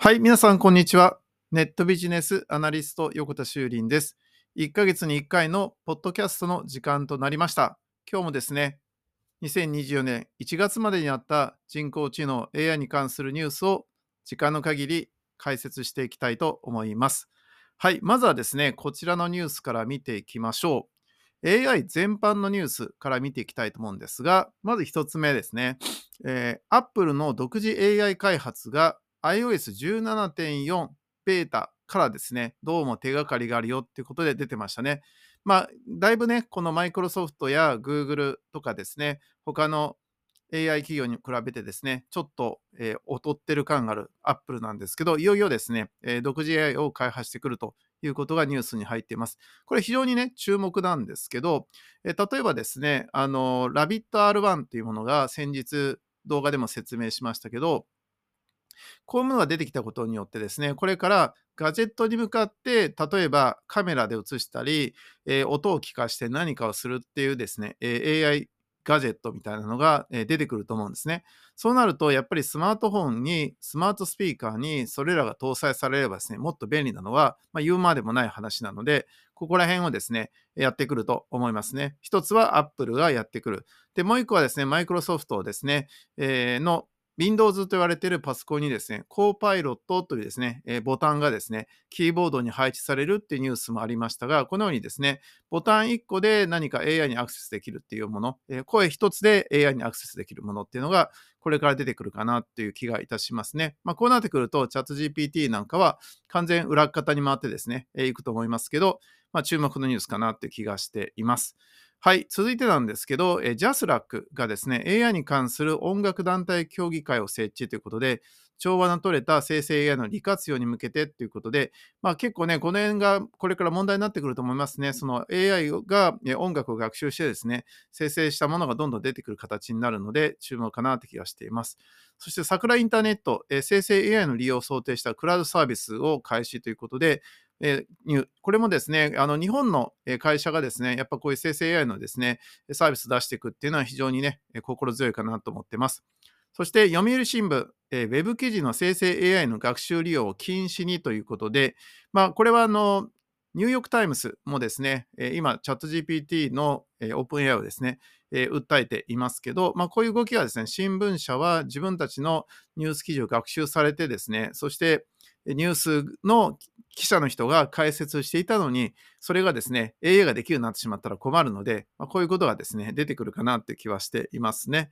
はい、皆さん、こんにちは。ネットビジネスアナリスト、横田修林です。1ヶ月に1回のポッドキャストの時間となりました。今日もですね、2024年1月までにあった人工知能 AI に関するニュースを時間の限り解説していきたいと思います。はい、まずはですね、こちらのニュースから見ていきましょう。AI 全般のニュースから見ていきたいと思うんですが、まず1つ目ですね。えー、Apple の独自 AI 開発が iOS17.4 ベータからですね、どうも手がかりがあるよっていうことで出てましたね。まあ、だいぶね、このマイクロソフトや Google とかですね、他の AI 企業に比べてですね、ちょっと、えー、劣ってる感がある Apple なんですけど、いよいよですね、えー、独自 AI を開発してくるということがニュースに入っています。これ非常にね、注目なんですけど、えー、例えばですね、あの、ラビット R1 というものが先日動画でも説明しましたけど、こういうものが出てきたことによってですね、これからガジェットに向かって、例えばカメラで映したり、えー、音を聞かして何かをするっていうですね、えー、AI ガジェットみたいなのが出てくると思うんですね。そうなると、やっぱりスマートフォンに、スマートスピーカーにそれらが搭載されればですね、もっと便利なのは、まあ、言うまでもない話なので、ここら辺をですね、やってくると思いますね。一つは Apple がやってくる。で、もう一個はですね、マイクロソフトですね、えー、の Windows と言われているパソコンにですね、コーパイロットというですね、ボタンがですね、キーボードに配置されるっていうニュースもありましたが、このようにですね、ボタン1個で何か AI にアクセスできるっていうもの、声1つで AI にアクセスできるものっていうのが、これから出てくるかなっていう気がいたしますね。まあ、こうなってくると、チャット GPT なんかは完全裏方に回ってですね、えー、いくと思いますけど、まあ、注目のニュースかなっていう気がしています。はい、続いてなんですけど、え JASRAC がですね、AI に関する音楽団体協議会を設置ということで、調和の取れた生成 AI の利活用に向けてということで、まあ、結構ね、この辺がこれから問題になってくると思いますね。その AI が音楽を学習してですね、生成したものがどんどん出てくる形になるので、注目かなって気がしています。そして、桜インターネット、生成 AI の利用を想定したクラウドサービスを開始ということで、えー、これもですね、あの日本の会社がですね、やっぱこういう生成 AI のですね、サービス出していくっていうのは非常にね、心強いかなと思ってます。そして、読売新聞、えー、ウェブ記事の生成 AI の学習利用を禁止にということで、まあ、これはあの、ニューヨーク・タイムズもですね、今、チャット GPT のオープン AI をですね、訴えていますけど、まあ、こういう動きはですね、新聞社は自分たちのニュース記事を学習されてですね、そしてニュースの記者の人が解説していたのに、それがですね、AI ができるようになってしまったら困るので、まあ、こういうことがですね、出てくるかなって気はしていますね。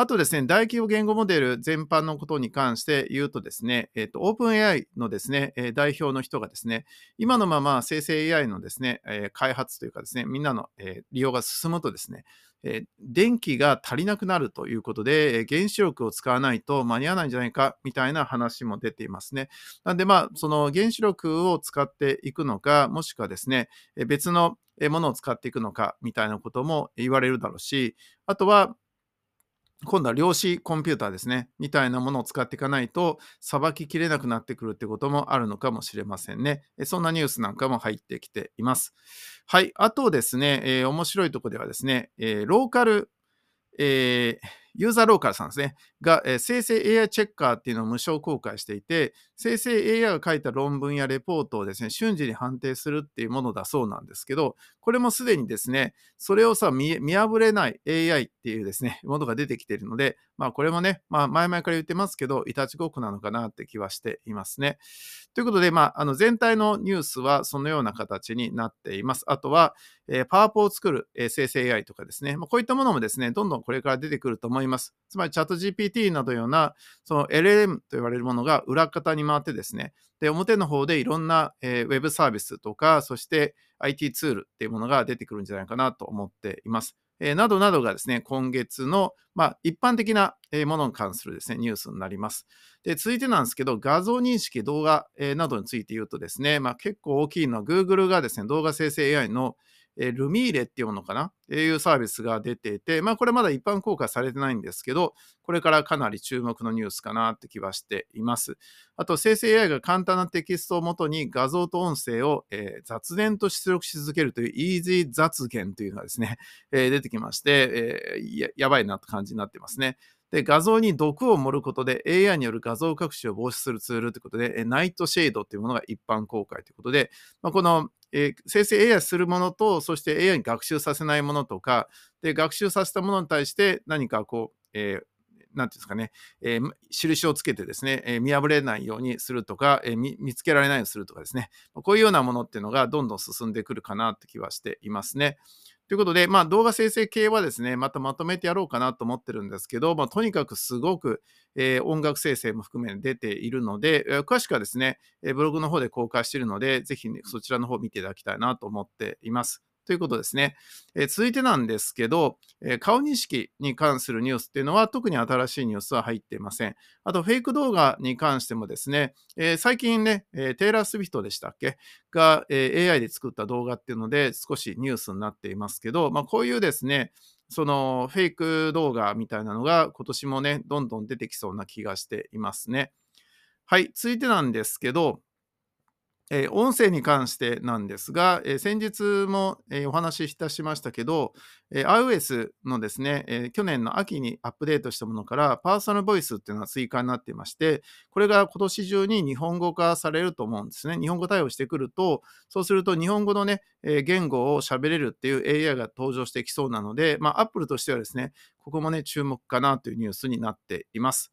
あとですね、大規模言語モデル全般のことに関して言うとですね、えっ、ー、と、OpenAI のですね、え代表の人がですね、今のまま生成 AI のですね、え開発というかですね、みんなの、え利用が進むとですね、え電気が足りなくなるということで、え原子力を使わないと間に合わないんじゃないかみたいな話も出ていますね。なんで、まあ、その原子力を使っていくのか、もしくはですね、え別のものを使っていくのかみたいなことも言われるだろうし、あとは、今度は量子コンピューターですね、みたいなものを使っていかないと、さばききれなくなってくるってこともあるのかもしれませんね。そんなニュースなんかも入ってきています。はい。あとですね、えー、面白いとこではですね、えー、ローカル、えー、ユーザーローカルさんですね、が、えー、生成 AI チェッカーっていうのを無償公開していて、生成 AI が書いた論文やレポートをですね、瞬時に判定するっていうものだそうなんですけど、これもすでにですね、それをさ、見破れない AI っていうですね、ものが出てきているので、まあこれもね、まあ前々から言ってますけど、いたちごっこなのかなって気はしていますね。ということで、まあ、あの全体のニュースはそのような形になっています。あとは、えー、パワポを作る、えー、生成 AI とかですね、まあ、こういったものもですね、どんどんこれから出てくると思います。りますつまりチャット GPT などような、その LLM と言われるものが裏方に回ってですね、で、表の方でいろんな、えー、ウェブサービスとか、そして IT ツールっていうものが出てくるんじゃないかなと思っています。えー、などなどがですね、今月の、まあ、一般的なものに関するですね、ニュースになります。で、続いてなんですけど、画像認識、動画、えー、などについて言うとですね、まあ、結構大きいのは Google がですね、動画生成 AI のえルミーレっていうのかな？っていうサービスが出ていて、まあこれまだ一般公開されてないんですけど、これからかなり注目のニュースかなって気はしています。あと生成 AI が簡単なテキストをもとに画像と音声を、え、雑念と出力し続けるという Easy 雑言というのがですね、え、出てきまして、えー、やばいなって感じになってますね。で、画像に毒を盛ることで AI による画像隠しを防止するツールということで、ナイトシェードというものが一般公開ということで、まあ、このえー、生成 AI するものと、そして AI に学習させないものとか、で、学習させたものに対して何かこう、えーなんていうんですかね、えー、印をつけてですね、えー、見破れないようにするとか、えー、見つけられないようにするとかですね、こういうようなものっていうのがどんどん進んでくるかなって気はしていますね。ということで、まあ、動画生成系はですね、またまとめてやろうかなと思ってるんですけど、まあ、とにかくすごく、えー、音楽生成も含め出ているので、えー、詳しくはですね、え、ブログの方で公開しているので、ぜひ、ね、そちらの方を見ていただきたいなと思っています。ということですね。え、続いてなんですけど、え、顔認識に関するニュースっていうのは特に新しいニュースは入っていません。あと、フェイク動画に関してもですね、え、最近ね、えテイラー・スウィフトでしたっけ？が、え AI で作った動画っていうので少しニュースになっていますけど、まあ、こういうですね、そのフェイク動画みたいなのが今年もね、どんどん出てきそうな気がしていますね。はい、続いてなんですけど、えー、音声に関してなんですが、えー、先日も、えー、お話しいたしましたけど、え iOS のですね、え去年の秋にアップデートしたものからパーソナルボイスっていうのが追加になっていまして、これが今年中に日本語化されると思うんですね。日本語対応してくると、そうすると日本語のね、え言語を喋れるっていう AI が登場してきそうなので、まあ、Apple としてはですね、ここもね、注目かなというニュースになっています。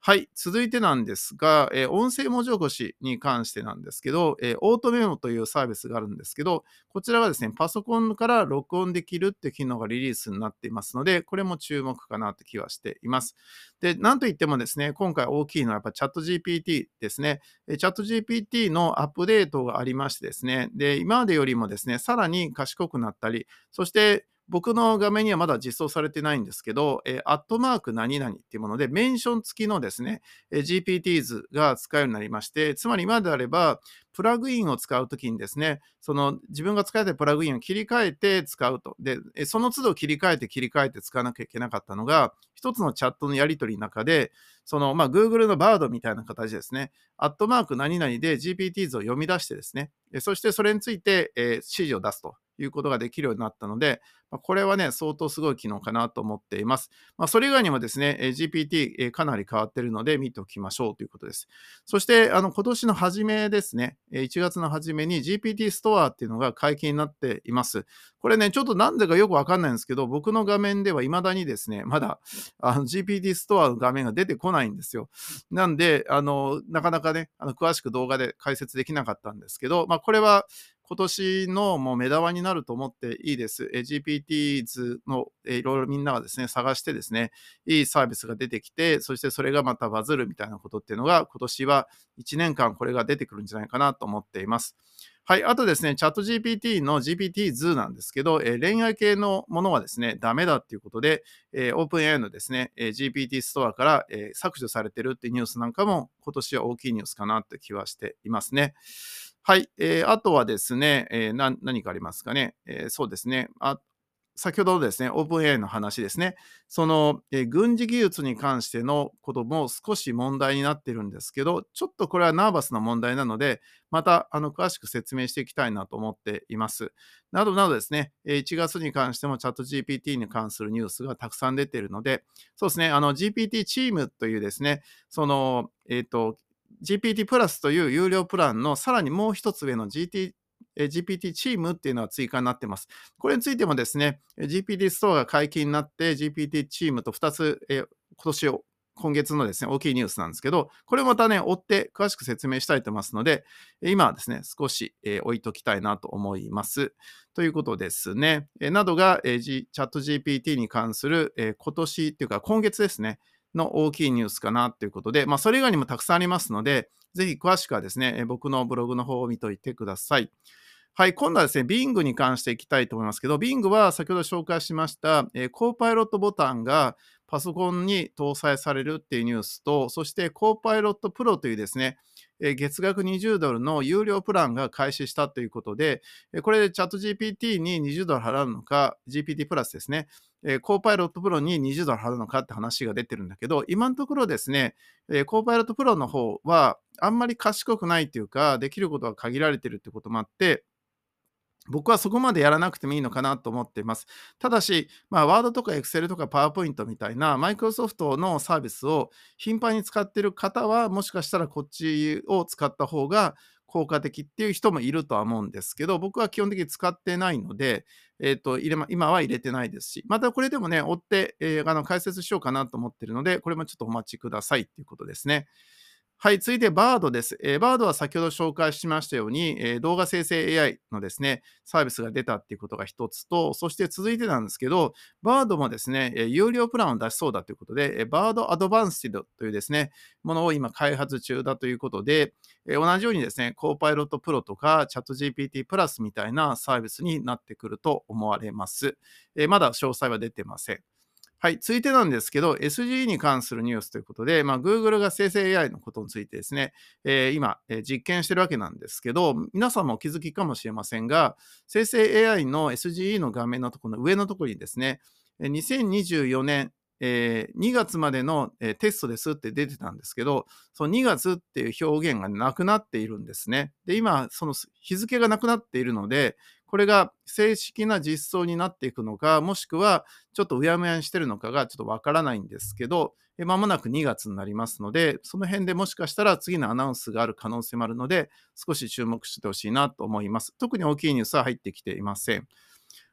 はい。続いてなんですが、えー、音声文字起こしに関してなんですけど、えー、オートメモというサービスがあるんですけど、こちらはですね、パソコンから録音できるって機能がリリースになっていますので、これも注目かなと気はしています。で、なんといってもですね、今回大きいのはやっぱチャット GPT ですね。チャット GPT のアップデートがありましてですね、で、今までよりもですね、さらに賢くなったり、そして僕の画面にはまだ実装されてないんですけど、えー、アットマーク何々っていうもので、メンション付きのですね、えー、GPTs が使えるようになりまして、つまり今であれば、プラグインを使うときにですね、その自分が使いたいプラグインを切り替えて使うと。で、その都度切り替えて切り替えて使わなきゃいけなかったのが、一つのチャットのやり取りの中で、その、まあ、Google の Bard みたいな形ですね、アットマーク何々で GPTs を読み出してですね、そしてそれについて、えー、指示を出すということができるようになったので、これはね、相当すごい機能かなと思っています。まあ、それ以外にもですね、GPT かなり変わってるので見ておきましょうということです。そして、あの今年の初めですね、1月の初めに GPT ストアっていうのが解禁になっています。これね、ちょっとなんでかよくわかんないんですけど、僕の画面では未だにですね、まだ GPT ストアの画面が出てこないんですよ。なんで、あのなかなかね、あの詳しく動画で解説できなかったんですけど、まあ、これは今年のもう目玉になると思っていいです。GPTs のいろいろみんながですね、探してですね、いいサービスが出てきて、そしてそれがまたバズるみたいなことっていうのが、今年は1年間これが出てくるんじゃないかなと思っています。はい。あとですね、チャット GPT の GPT 図なんですけど、えー、恋愛系のものはですね、ダメだっていうことで、えー、OpenAI のですね、えー、GPT ストアから、えー、削除されてるっていうニュースなんかも今年は大きいニュースかなって気はしていますね。はい。えー、あとはですね、えー、何かありますかね。えー、そうですね。あ先ほどですね、OpenAI の話ですね。その、えー、軍事技術に関してのことも少し問題になってるんですけど、ちょっとこれはナーバスな問題なので、またあの詳しく説明していきたいなと思っています。などなどですね、1月に関してもチャット GPT に関するニュースがたくさん出ているので、そうですね、あの GPT チームというですね、その、えっ、ー、と、GPT プラスという有料プランのさらにもう一つ上の GT GPT チームっていうのは追加になってます。これについてもですね、GPT ストアが解禁になって GPT チームと2つ、え今年を今月のですね、大きいニュースなんですけど、これまたね、追って詳しく説明したいと思いますので、今はですね、少し、え置いときたいなと思います。ということですね、えなどが、え、チャット GPT に関する、え今年っていうか今月ですね、の大きいニュースかなということで、まあ、それ以外にもたくさんありますので、ぜひ詳しくはですね、僕のブログの方を見といてください。はい、今度はですね、Bing に関していきたいと思いますけど、Bing は先ほど紹介しました、えー、コーパイロットボタンがパソコンに搭載されるっていうニュースと、そしてコーパイロットプロというですね、月額20ドルの有料プランが開始したということで、これでチャット GPT に20ドル払うのか、GPT プラスですね、コーパイロットプロに20ドル払うのかって話が出てるんだけど、今のところですね、コーパイロットプロの方はあんまり賢くないというか、できることは限られてるってこともあって、僕はそこまでやらなくてもいいのかなと思っています。ただし、まあ、ワードとか Excel とか PowerPoint みたいなマイクロソフトのサービスを頻繁に使っている方は、もしかしたらこっちを使った方が効果的っていう人もいるとは思うんですけど、僕は基本的に使ってないので、えーと入れま、今は入れてないですし、またこれでもね、追って、えー、あの解説しようかなと思ってるので、これもちょっとお待ちくださいっていうことですね。はい、続いてバードです。えー、バードは先ほど紹介しましたように、えー、動画生成 AI のですね、サービスが出たっていうことが一つと、そして続いてなんですけど、バードもですね、えー、有料プランを出しそうだということで、えバードアドバンスティドというですね、ものを今開発中だということで、え同じようにですね、コーパイロットプロとかチャット GPT プラスみたいなサービスになってくると思われます。えまだ詳細は出てません。はい、続いてなんですけど、SGE に関するニュースということで、まあ、Google が生成 AI のことについてですね、えー、今、えー、実験してるわけなんですけど、皆さんも気づきかもしれませんが、生成 AI の SGE の画面のところの上のところにですね、2024年、えー、2月までの、えー、テストですって出てたんですけど、その2月っていう表現がなくなっているんですね。で、今、その日付がなくなっているので、これが正式な実装になっていくのか、もしくはちょっとうやむやにしてるのかがちょっとわからないんですけど、まもなく2月になりますので、その辺でもしかしたら次のアナウンスがある可能性もあるので、少し注目してほしいなと思います。特に大きいニュースは入ってきていません。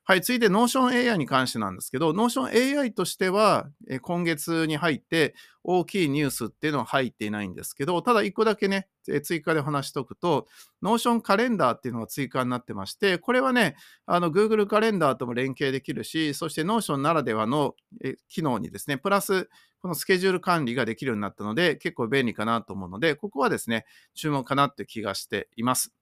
はい、続いて Notion AI に関してなんですけど、Notion AI としては、え今月に入って大きいニュースっていうのは入っていないんですけど、ただ1個だけね、え追加で話しておくと、Notion カレンダーっていうのが追加になってまして、これはね、あの Google カレンダーとも連携できるし、そして Notion ならではのえ機能にですね、プラスこのスケジュール管理ができるようになったので、結構便利かなと思うので、ここはですね、注目かなって気がしています。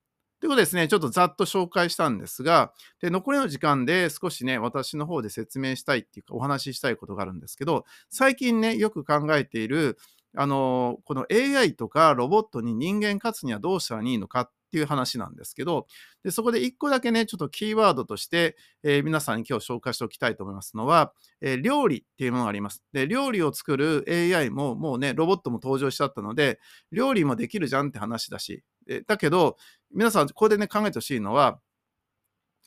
ということですね、ちょっとざっと紹介したんですが、で残りの時間で少しね、私の方で説明したいっていうか、お話ししたいことがあるんですけど、最近ね、よく考えている、あの、この AI とかロボットに人間勝つにはどうしたらいいのかっていう話なんですけど、でそこで1個だけね、ちょっとキーワードとして、えー、皆さんに今日紹介しておきたいと思いますのは、えー、料理っていうものがあります。で、料理を作る AI ももうね、ロボットも登場しちゃったので、料理もできるじゃんって話だし、だけど、皆さん、ここでね、考えてほしいのは、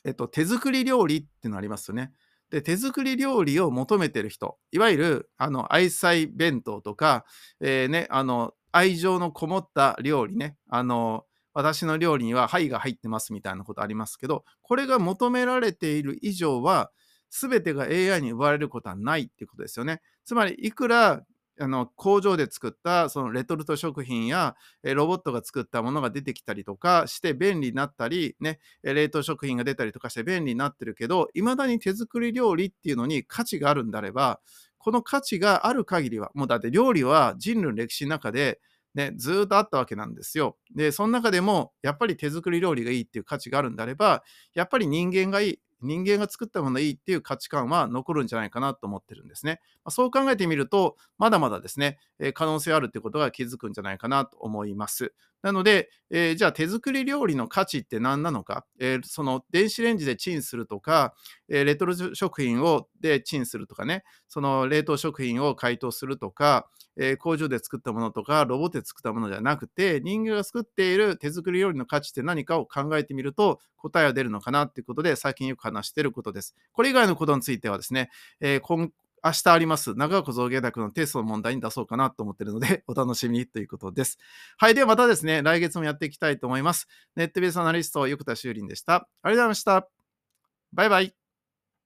えっと、手作り料理っていうのありますよね。で、手作り料理を求めてる人、いわゆる、あの、愛妻弁当とか、えー、ね、あの、愛情のこもった料理ね、あの、私の料理には灰が入ってますみたいなことありますけど、これが求められている以上は、全てが AI に奪われることはないっていうことですよね。つまり、いくらあの工場で作ったそのレトルト食品やロボットが作ったものが出てきたりとかして便利になったり、ね、冷凍食品が出たりとかして便利になってるけど、いまだに手作り料理っていうのに価値があるんであれば、この価値がある限りは、もうだって料理は人類の歴史の中で、ね、ずっとあったわけなんですよ。で、その中でも、やっぱり手作り料理がいいっていう価値があるんであれば、やっぱり人間がいい、人間が作ったものいいっていう価値観は残るんじゃないかなと思ってるんですね。まあ、そう考えてみると、まだまだですね、えー、可能性あるってことが気づくんじゃないかなと思います。なので、えー、じゃあ手作り料理の価値って何なのか、えー、その電子レンジでチンするとか、えー、レトルト食品をでチンするとかね、その冷凍食品を解凍するとか、え工場で作ったものとか、ロボットで作ったものじゃなくて、人間が作っている手作り料理の価値って何かを考えてみると、答えは出るのかなっていうことで、最近よく話していることです。これ以外のことについてはですね、え今明日あります長岡造芸大学のテストの問題に出そうかなと思ってるので、お楽しみにということです。はい。ではまたですね、来月もやっていきたいと思います。ネットベースアナリスト、横田修林でした。ありがとうございました。バイバイ。